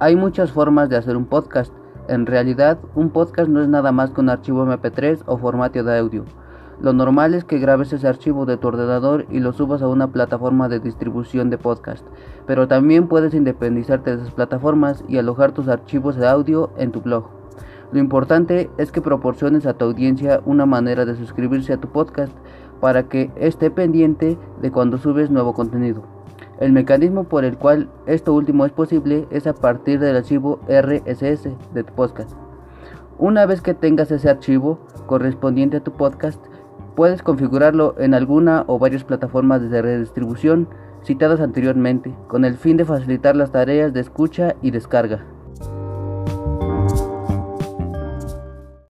Hay muchas formas de hacer un podcast. En realidad, un podcast no es nada más que un archivo MP3 o formato de audio. Lo normal es que grabes ese archivo de tu ordenador y lo subas a una plataforma de distribución de podcast, pero también puedes independizarte de esas plataformas y alojar tus archivos de audio en tu blog. Lo importante es que proporciones a tu audiencia una manera de suscribirse a tu podcast para que esté pendiente de cuando subes nuevo contenido. El mecanismo por el cual esto último es posible es a partir del archivo RSS de tu podcast. Una vez que tengas ese archivo correspondiente a tu podcast, Puedes configurarlo en alguna o varias plataformas de redistribución citadas anteriormente, con el fin de facilitar las tareas de escucha y descarga.